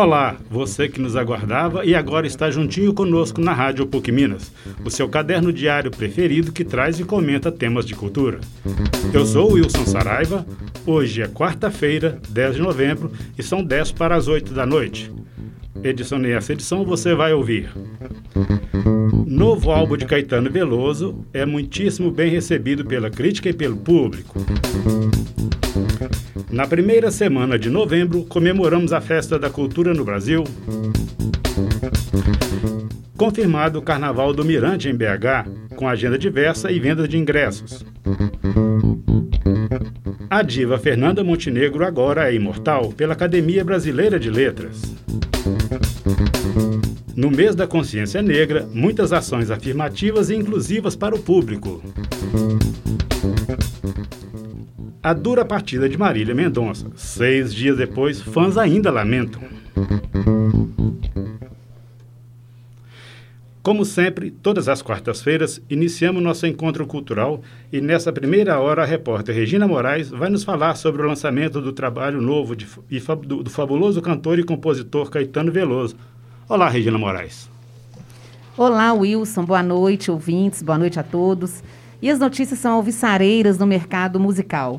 Olá, você que nos aguardava e agora está juntinho conosco na Rádio PUC Minas, o seu caderno diário preferido que traz e comenta temas de cultura. Eu sou o Wilson Saraiva, hoje é quarta-feira, 10 de novembro, e são 10 para as 8 da noite. Edição nessa edição você vai ouvir. Novo álbum de Caetano Veloso é muitíssimo bem recebido pela crítica e pelo público. Na primeira semana de novembro, comemoramos a Festa da Cultura no Brasil. Confirmado o Carnaval do Mirante em BH, com agenda diversa e venda de ingressos. A diva Fernanda Montenegro agora é imortal pela Academia Brasileira de Letras. No mês da consciência negra, muitas ações afirmativas e inclusivas para o público. A dura partida de Marília Mendonça. Seis dias depois, fãs ainda lamentam. Como sempre, todas as quartas-feiras, iniciamos nosso encontro cultural e nessa primeira hora a repórter Regina Moraes vai nos falar sobre o lançamento do trabalho novo de, do, do fabuloso cantor e compositor Caetano Veloso. Olá, Regina Moraes. Olá, Wilson. Boa noite, ouvintes. Boa noite a todos. E as notícias são alvissareiras no mercado musical.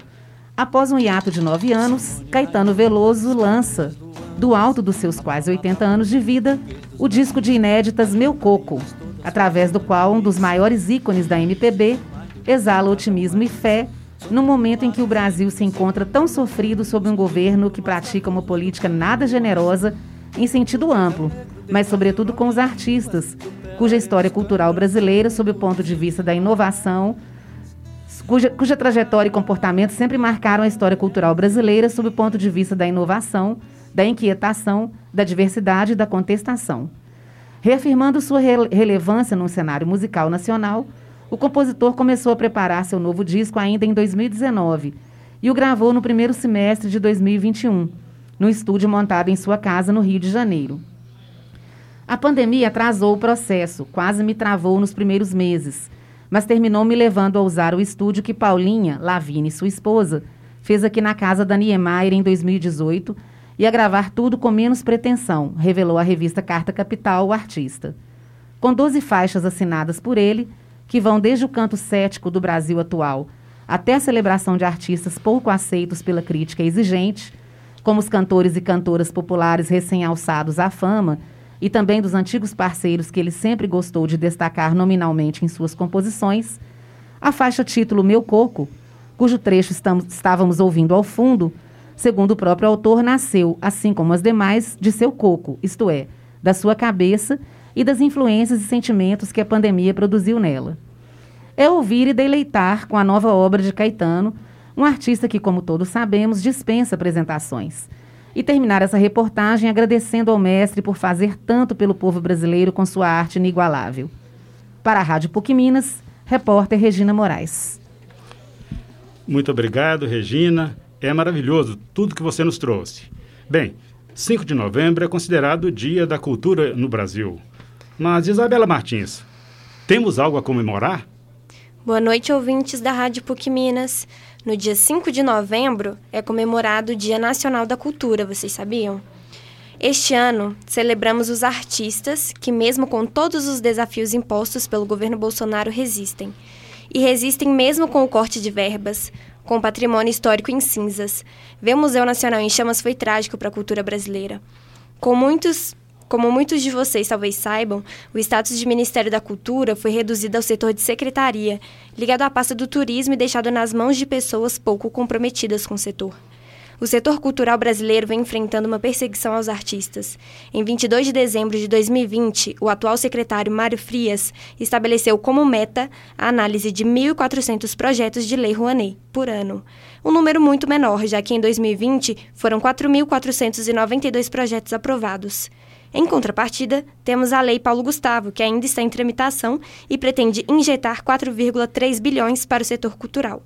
Após um hiato de nove anos, Caetano Veloso lança, do alto dos seus quase 80 anos de vida, o disco de inéditas Meu Coco, através do qual um dos maiores ícones da MPB exala otimismo e fé no momento em que o Brasil se encontra tão sofrido sob um governo que pratica uma política nada generosa em sentido amplo, mas sobretudo com os artistas, cuja história cultural brasileira, sob o ponto de vista da inovação, cuja, cuja trajetória e comportamento sempre marcaram a história cultural brasileira sob o ponto de vista da inovação, da inquietação, da diversidade e da contestação. Reafirmando sua re relevância no cenário musical nacional, o compositor começou a preparar seu novo disco ainda em 2019 e o gravou no primeiro semestre de 2021, no estúdio montado em sua casa no Rio de Janeiro. A pandemia atrasou o processo, quase me travou nos primeiros meses, mas terminou me levando a usar o estúdio que Paulinha, Lavine, sua esposa, fez aqui na casa da Niemeyer em 2018 e a gravar tudo com menos pretensão, revelou a revista Carta Capital, o artista. Com 12 faixas assinadas por ele, que vão desde o canto cético do Brasil atual até a celebração de artistas pouco aceitos pela crítica exigente, como os cantores e cantoras populares recém-alçados à fama, e também dos antigos parceiros que ele sempre gostou de destacar nominalmente em suas composições, a faixa título Meu Coco, cujo trecho estamos, estávamos ouvindo ao fundo, segundo o próprio autor, nasceu, assim como as demais, de seu coco, isto é, da sua cabeça e das influências e sentimentos que a pandemia produziu nela. É ouvir e deleitar com a nova obra de Caetano, um artista que, como todos sabemos, dispensa apresentações. E terminar essa reportagem agradecendo ao mestre por fazer tanto pelo povo brasileiro com sua arte inigualável. Para a Rádio PUC Minas, repórter Regina Moraes. Muito obrigado, Regina. É maravilhoso tudo que você nos trouxe. Bem, 5 de novembro é considerado o Dia da Cultura no Brasil. Mas, Isabela Martins, temos algo a comemorar? Boa noite, ouvintes da Rádio PUC Minas. No dia 5 de novembro é comemorado o Dia Nacional da Cultura, vocês sabiam? Este ano, celebramos os artistas que, mesmo com todos os desafios impostos pelo governo Bolsonaro, resistem. E resistem mesmo com o corte de verbas, com o patrimônio histórico em cinzas. Ver o Museu Nacional em chamas foi trágico para a cultura brasileira. Com muitos, como muitos de vocês talvez saibam, o status de Ministério da Cultura foi reduzido ao setor de secretaria, ligado à pasta do turismo e deixado nas mãos de pessoas pouco comprometidas com o setor. O setor cultural brasileiro vem enfrentando uma perseguição aos artistas. Em 22 de dezembro de 2020, o atual secretário Mário Frias estabeleceu como meta a análise de 1.400 projetos de lei Rouanet por ano. Um número muito menor, já que em 2020 foram 4.492 projetos aprovados. Em contrapartida, temos a Lei Paulo Gustavo, que ainda está em tramitação e pretende injetar 4,3 bilhões para o setor cultural.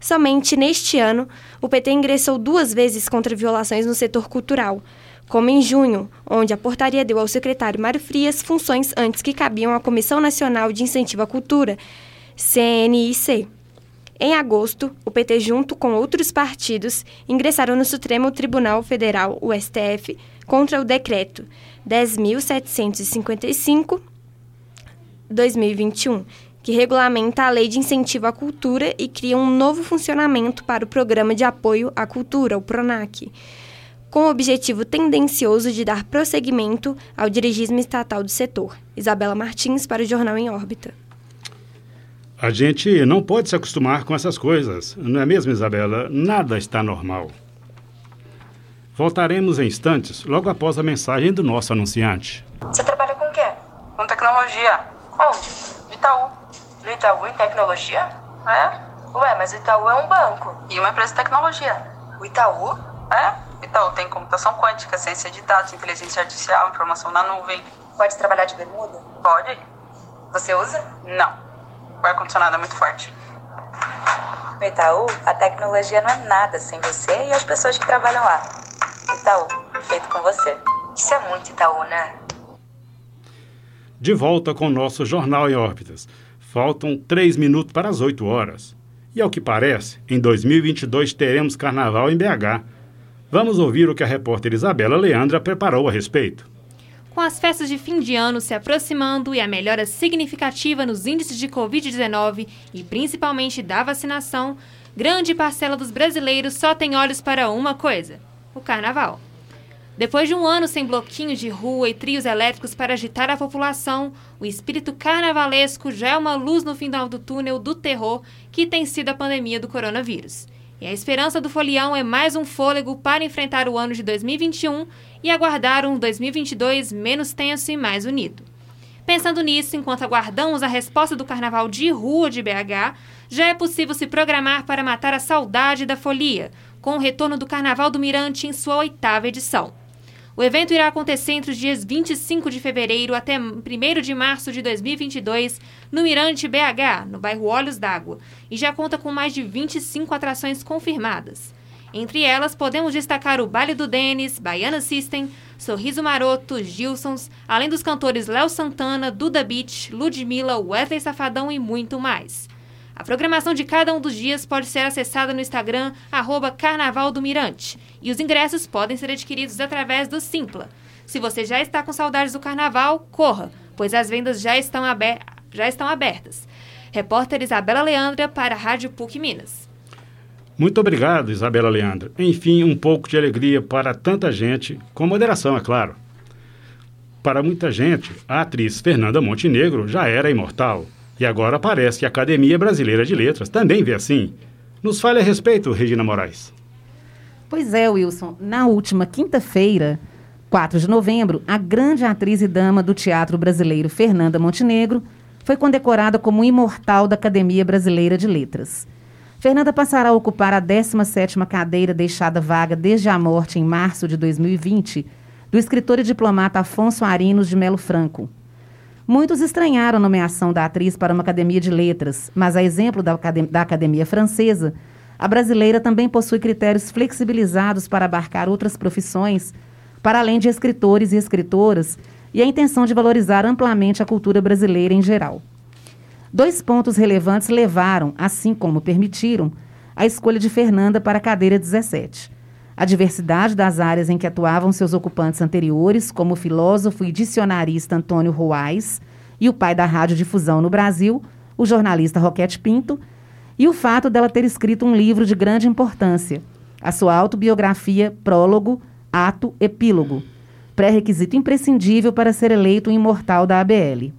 Somente neste ano, o PT ingressou duas vezes contra violações no setor cultural, como em junho, onde a portaria deu ao secretário Mário Frias funções antes que cabiam à Comissão Nacional de Incentivo à Cultura, CNIC. Em agosto, o PT, junto com outros partidos, ingressaram no Supremo Tribunal Federal, o STF, contra o decreto 10.755-2021, que regulamenta a Lei de Incentivo à Cultura e cria um novo funcionamento para o Programa de Apoio à Cultura, o PRONAC, com o objetivo tendencioso de dar prosseguimento ao dirigismo estatal do setor. Isabela Martins, para o Jornal em Órbita. A gente não pode se acostumar com essas coisas, não é mesmo, Isabela? Nada está normal. Voltaremos em instantes, logo após a mensagem do nosso anunciante. Você trabalha com o quê? Com tecnologia. Onde? Itaú. No Itaú em tecnologia? É? Ué, mas o Itaú é um banco. E uma empresa de tecnologia. O Itaú? É? Itaú tem computação quântica, ciência de dados, inteligência artificial, informação na nuvem. Pode trabalhar de bermuda? Pode? Você usa? Não. O ar-condicionado é muito forte. No Itaú, a tecnologia não é nada sem você e as pessoas que trabalham lá. Itaú, feito com você. Isso é muito Itaú, né? De volta com o nosso Jornal em Órbitas. Faltam três minutos para as 8 horas. E ao que parece, em 2022 teremos carnaval em BH. Vamos ouvir o que a repórter Isabela Leandra preparou a respeito. Com as festas de fim de ano se aproximando e a melhora significativa nos índices de Covid-19 e principalmente da vacinação, grande parcela dos brasileiros só tem olhos para uma coisa: o carnaval. Depois de um ano sem bloquinhos de rua e trios elétricos para agitar a população, o espírito carnavalesco já é uma luz no final do túnel do terror que tem sido a pandemia do coronavírus. E a esperança do folião é mais um fôlego para enfrentar o ano de 2021 e aguardar um 2022 menos tenso e mais unido. Pensando nisso, enquanto aguardamos a resposta do Carnaval de Rua de BH, já é possível se programar para matar a saudade da folia, com o retorno do Carnaval do Mirante em sua oitava edição. O evento irá acontecer entre os dias 25 de fevereiro até 1 de março de 2022 no Mirante BH, no bairro Olhos d'Água, e já conta com mais de 25 atrações confirmadas. Entre elas, podemos destacar o Baile do Denis, Baiana System, Sorriso Maroto, Gilsons, além dos cantores Léo Santana, Duda Beach, Ludmilla, Wesley Safadão e muito mais. A programação de cada um dos dias pode ser acessada no Instagram, arroba Carnaval do Mirante, e os ingressos podem ser adquiridos através do Simpla. Se você já está com saudades do Carnaval, corra, pois as vendas já estão, aber já estão abertas. Repórter Isabela Leandra para a Rádio PUC Minas. Muito obrigado, Isabela Leandra. Enfim, um pouco de alegria para tanta gente, com moderação, é claro. Para muita gente, a atriz Fernanda Montenegro já era imortal. E agora parece que a Academia Brasileira de Letras também vê assim. Nos fale a respeito, Regina Moraes. Pois é, Wilson. Na última quinta-feira, 4 de novembro, a grande atriz e dama do teatro brasileiro Fernanda Montenegro foi condecorada como imortal da Academia Brasileira de Letras. Fernanda passará a ocupar a 17ª cadeira deixada vaga desde a morte em março de 2020 do escritor e diplomata Afonso Arinos de Melo Franco. Muitos estranharam a nomeação da atriz para uma academia de letras, mas a exemplo da, da academia francesa, a brasileira também possui critérios flexibilizados para abarcar outras profissões, para além de escritores e escritoras, e a intenção de valorizar amplamente a cultura brasileira em geral. Dois pontos relevantes levaram, assim como permitiram, a escolha de Fernanda para a cadeira 17. A diversidade das áreas em que atuavam seus ocupantes anteriores, como o filósofo e dicionarista Antônio Ruais e o pai da radiodifusão no Brasil, o jornalista Roquete Pinto, e o fato dela ter escrito um livro de grande importância, a sua autobiografia Prólogo, Ato, Epílogo, pré-requisito imprescindível para ser eleito um imortal da ABL.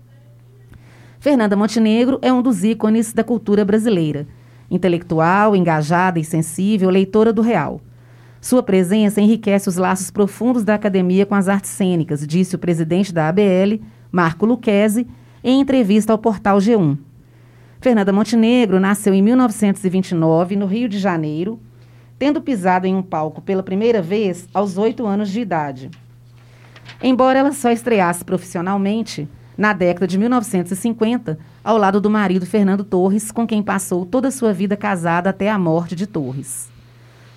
Fernanda Montenegro é um dos ícones da cultura brasileira. Intelectual, engajada e sensível, leitora do real. Sua presença enriquece os laços profundos da academia com as artes cênicas, disse o presidente da ABL, Marco Luquezzi, em entrevista ao portal G1. Fernanda Montenegro nasceu em 1929, no Rio de Janeiro, tendo pisado em um palco pela primeira vez aos oito anos de idade. Embora ela só estreasse profissionalmente, na década de 1950, ao lado do marido Fernando Torres, com quem passou toda a sua vida casada até a morte de Torres.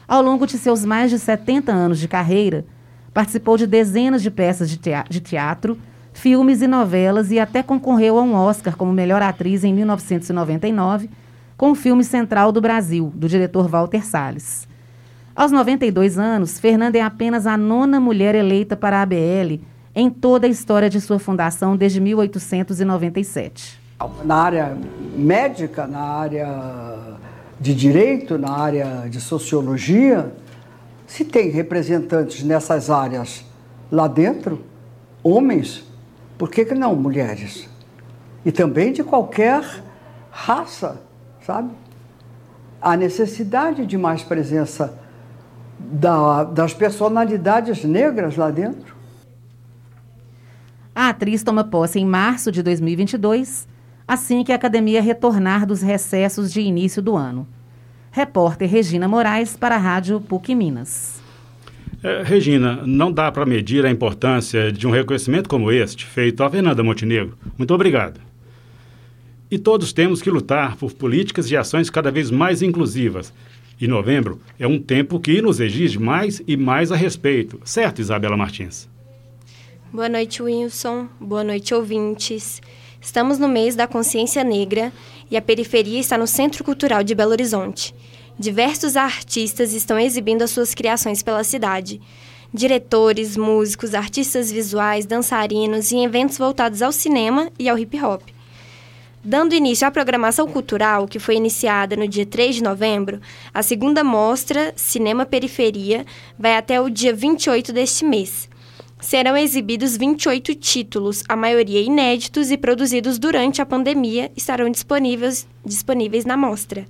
Ao longo de seus mais de 70 anos de carreira, participou de dezenas de peças de teatro, filmes e novelas e até concorreu a um Oscar como melhor atriz em 1999 com o filme Central do Brasil, do diretor Walter Salles. Aos 92 anos, Fernanda é apenas a nona mulher eleita para a ABL em toda a história de sua fundação desde 1897. Na área médica, na área de direito, na área de sociologia, se tem representantes nessas áreas lá dentro, homens, por que, que não mulheres? E também de qualquer raça, sabe? Há necessidade de mais presença da, das personalidades negras lá dentro. A atriz toma posse em março de 2022, assim que a academia retornar dos recessos de início do ano. Repórter Regina Moraes para a Rádio PUC Minas. É, Regina, não dá para medir a importância de um reconhecimento como este, feito a Fernanda Montenegro. Muito obrigado. E todos temos que lutar por políticas e ações cada vez mais inclusivas. E novembro é um tempo que nos exige mais e mais a respeito. Certo, Isabela Martins? Boa noite, Wilson. Boa noite, ouvintes. Estamos no mês da consciência negra e a periferia está no Centro Cultural de Belo Horizonte. Diversos artistas estão exibindo as suas criações pela cidade. Diretores, músicos, artistas visuais, dançarinos e eventos voltados ao cinema e ao hip hop. Dando início à programação cultural, que foi iniciada no dia 3 de novembro, a segunda mostra Cinema Periferia vai até o dia 28 deste mês serão exibidos 28 títulos, a maioria inéditos e produzidos durante a pandemia, estarão disponíveis, disponíveis na mostra.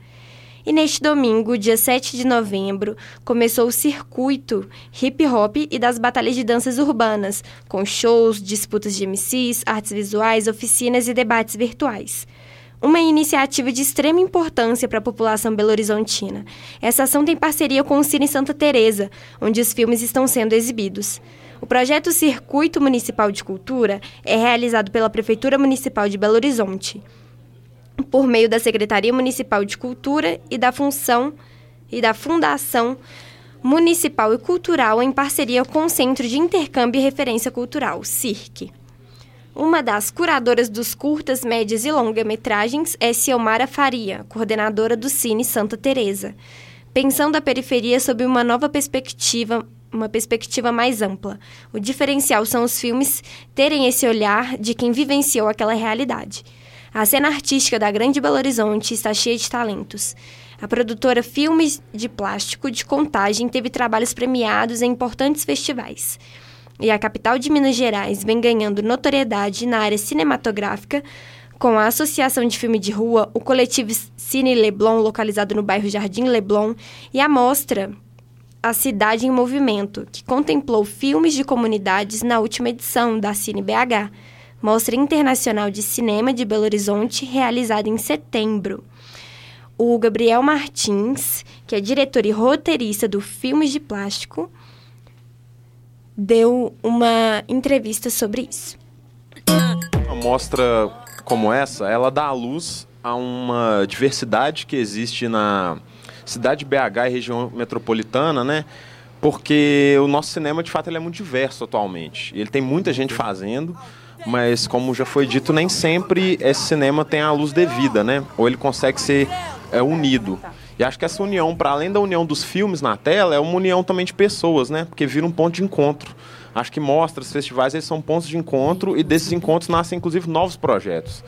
E neste domingo, dia 7 de novembro, começou o circuito hip hop e das batalhas de danças urbanas, com shows, disputas de MCs, artes visuais, oficinas e debates virtuais. Uma iniciativa de extrema importância para a população belo-horizontina. Essa ação tem parceria com o Cine Santa Teresa, onde os filmes estão sendo exibidos. O projeto Circuito Municipal de Cultura é realizado pela Prefeitura Municipal de Belo Horizonte, por meio da Secretaria Municipal de Cultura e da função e da Fundação Municipal e Cultural em parceria com o Centro de Intercâmbio e Referência Cultural, CIRC. Uma das curadoras dos curtas, médias e longa-metragens é Ciomara Faria, coordenadora do Cine Santa Teresa, pensando a periferia sob uma nova perspectiva uma perspectiva mais ampla. O diferencial são os filmes terem esse olhar de quem vivenciou aquela realidade. A cena artística da Grande Belo Horizonte está cheia de talentos. A produtora Filmes de Plástico de Contagem teve trabalhos premiados em importantes festivais. E a capital de Minas Gerais vem ganhando notoriedade na área cinematográfica com a Associação de Filme de Rua, o coletivo Cine Leblon, localizado no bairro Jardim Leblon, e a mostra a Cidade em Movimento, que contemplou filmes de comunidades na última edição da Cine BH, Mostra Internacional de Cinema de Belo Horizonte, realizada em setembro. O Gabriel Martins, que é diretor e roteirista do Filmes de Plástico, deu uma entrevista sobre isso. Uma mostra como essa, ela dá à luz a uma diversidade que existe na, cidade BH e região metropolitana, né? Porque o nosso cinema, de fato, ele é muito diverso atualmente. Ele tem muita gente fazendo, mas como já foi dito, nem sempre esse cinema tem a luz devida, né? Ou ele consegue ser é, unido. E acho que essa união, para além da união dos filmes na tela, é uma união também de pessoas, né? Porque vira um ponto de encontro. Acho que mostras, festivais, eles são pontos de encontro e desses encontros nascem, inclusive, novos projetos.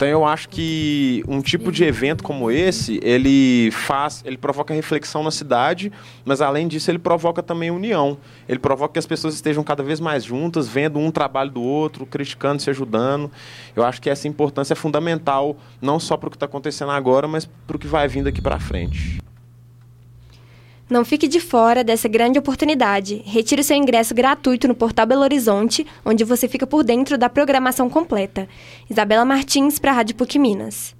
Então eu acho que um tipo de evento como esse, ele faz, ele provoca reflexão na cidade, mas além disso ele provoca também união. Ele provoca que as pessoas estejam cada vez mais juntas, vendo um trabalho do outro, criticando, se ajudando. Eu acho que essa importância é fundamental, não só para o que está acontecendo agora, mas para o que vai vindo aqui para frente. Não fique de fora dessa grande oportunidade. Retire seu ingresso gratuito no Portal Belo Horizonte, onde você fica por dentro da programação completa. Isabela Martins, para a Rádio PUC Minas.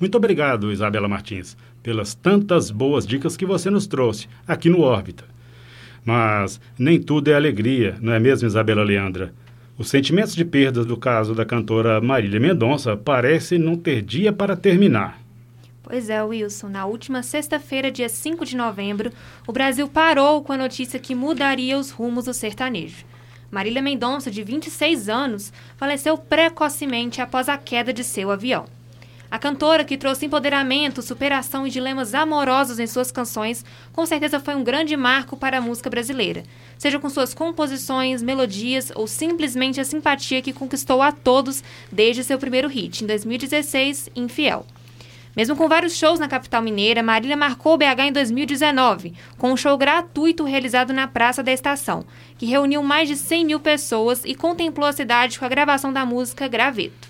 Muito obrigado, Isabela Martins, pelas tantas boas dicas que você nos trouxe aqui no Órbita. Mas nem tudo é alegria, não é mesmo, Isabela Leandra? Os sentimentos de perda do caso da cantora Marília Mendonça parecem não ter dia para terminar. Pois é, Wilson. Na última sexta-feira, dia 5 de novembro, o Brasil parou com a notícia que mudaria os rumos do sertanejo. Marília Mendonça, de 26 anos, faleceu precocemente após a queda de seu avião. A cantora, que trouxe empoderamento, superação e dilemas amorosos em suas canções, com certeza foi um grande marco para a música brasileira, seja com suas composições, melodias ou simplesmente a simpatia que conquistou a todos desde seu primeiro hit, em 2016, Infiel. Mesmo com vários shows na capital mineira, Marília marcou o BH em 2019, com um show gratuito realizado na Praça da Estação, que reuniu mais de 100 mil pessoas e contemplou a cidade com a gravação da música Graveto.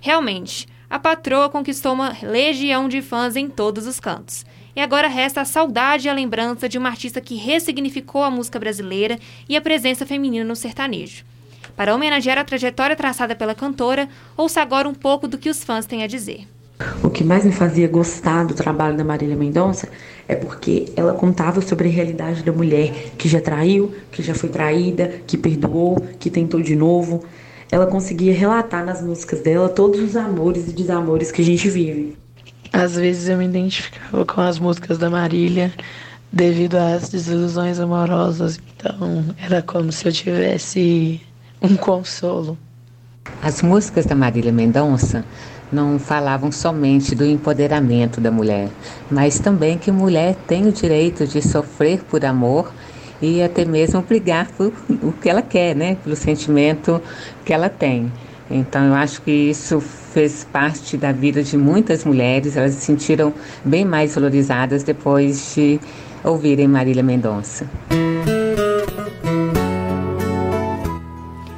Realmente, a patroa conquistou uma legião de fãs em todos os cantos. E agora resta a saudade e a lembrança de uma artista que ressignificou a música brasileira e a presença feminina no sertanejo. Para homenagear a trajetória traçada pela cantora, ouça agora um pouco do que os fãs têm a dizer. O que mais me fazia gostar do trabalho da Marília Mendonça é porque ela contava sobre a realidade da mulher que já traiu, que já foi traída, que perdoou, que tentou de novo ela conseguia relatar nas músicas dela todos os amores e desamores que a gente vive. Às vezes eu me identificava com as músicas da Marília devido às desilusões amorosas, então era como se eu tivesse um consolo. As músicas da Marília Mendonça não falavam somente do empoderamento da mulher, mas também que mulher tem o direito de sofrer por amor e até mesmo brigar por o que ela quer, né? Pelo sentimento que ela tem. Então eu acho que isso fez parte da vida de muitas mulheres, elas se sentiram bem mais valorizadas depois de ouvirem Marília Mendonça.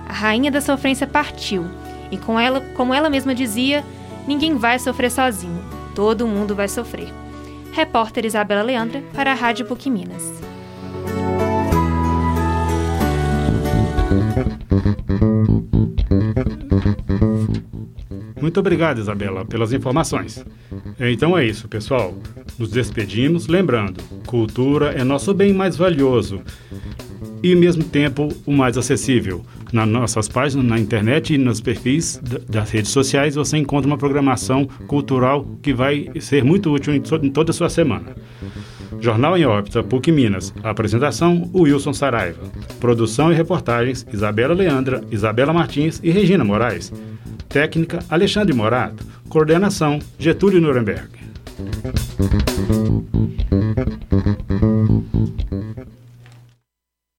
A rainha da sofrência partiu, e com ela, como ela mesma dizia, ninguém vai sofrer sozinho, todo mundo vai sofrer. Repórter Isabela Leandra para a Rádio PUC Minas. Muito obrigado, Isabela, pelas informações. Então é isso, pessoal. Nos despedimos, lembrando: cultura é nosso bem mais valioso e, ao mesmo tempo, o mais acessível. Nas nossas páginas, na internet e nos perfis das redes sociais, você encontra uma programação cultural que vai ser muito útil em toda a sua semana. Jornal em órbita, PUC Minas. Apresentação, Wilson Saraiva. Produção e reportagens, Isabela Leandra, Isabela Martins e Regina Moraes. Técnica, Alexandre Morato. Coordenação, Getúlio Nuremberg.